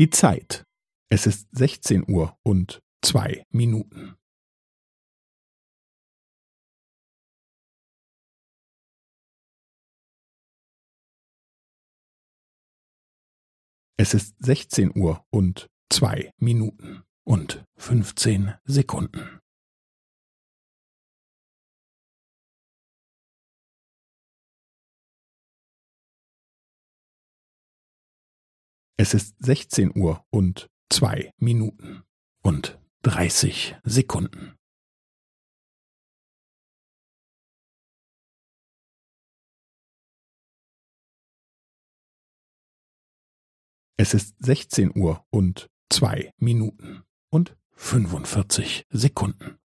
Die Zeit. Es ist sechzehn Uhr und zwei Minuten. Es ist sechzehn Uhr und zwei Minuten und fünfzehn Sekunden. Es ist sechzehn Uhr und zwei Minuten und dreißig Sekunden. Es ist sechzehn Uhr und zwei Minuten und fünfundvierzig Sekunden.